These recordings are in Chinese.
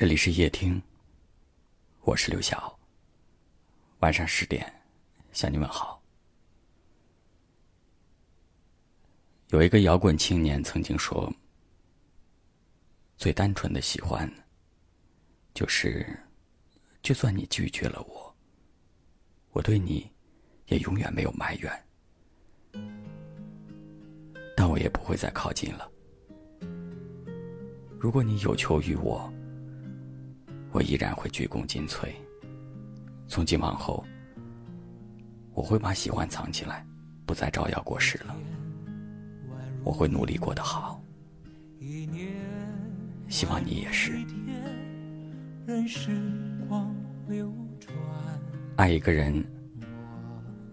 这里是夜听，我是刘晓。晚上十点向你问好。有一个摇滚青年曾经说：“最单纯的喜欢，就是就算你拒绝了我，我对你也永远没有埋怨，但我也不会再靠近了。如果你有求于我。”我依然会鞠躬尽瘁。从今往后，我会把喜欢藏起来，不再招摇过市了。我会努力过得好，希望你也是。爱一个人，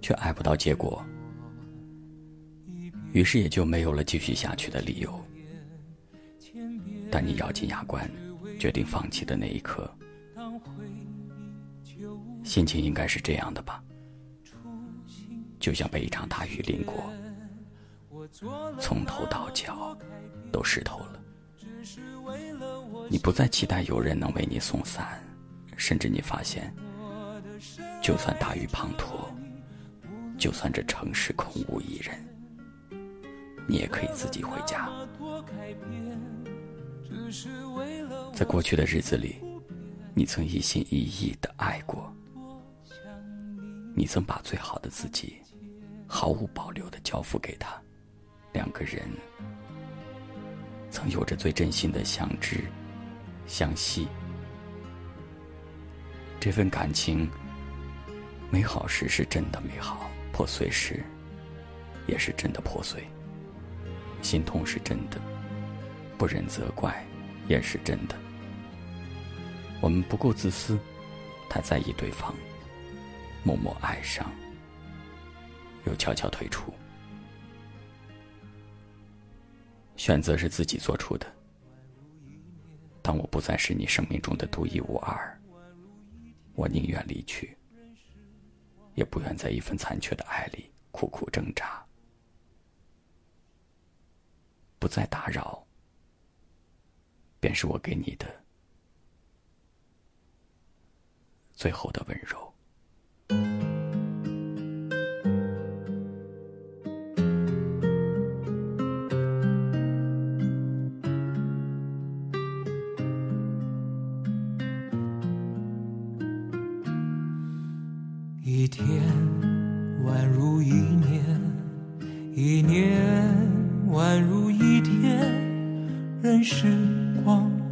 却爱不到结果，于是也就没有了继续下去的理由。但你咬紧牙关。决定放弃的那一刻，心情应该是这样的吧？就像被一场大雨淋过，从头到脚都湿透了。你不再期待有人能为你送伞，甚至你发现，就算大雨滂沱，就算这城市空无一人，你也可以自己回家。在过去的日子里，你曾一心一意的爱过，你曾把最好的自己毫无保留的交付给他，两个人曾有着最真心的相知相惜。这份感情美好时是真的美好，破碎时也是真的破碎，心痛是真的，不忍责怪。也是真的，我们不够自私，太在意对方，默默爱上，又悄悄退出。选择是自己做出的。当我不再是你生命中的独一无二，我宁愿离去，也不愿在一份残缺的爱里苦苦挣扎，不再打扰。便是我给你的最后的温柔。一天宛如一年，一年宛如一天，人世。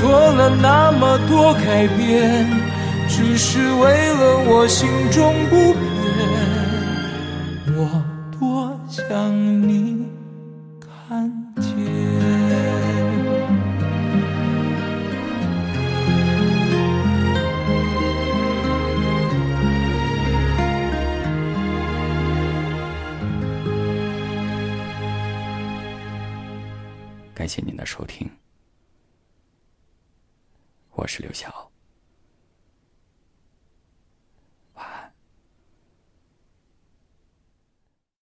做了那么多改变，只是为了我心中不变。我多想你看见。感谢您的收听。我是刘晓。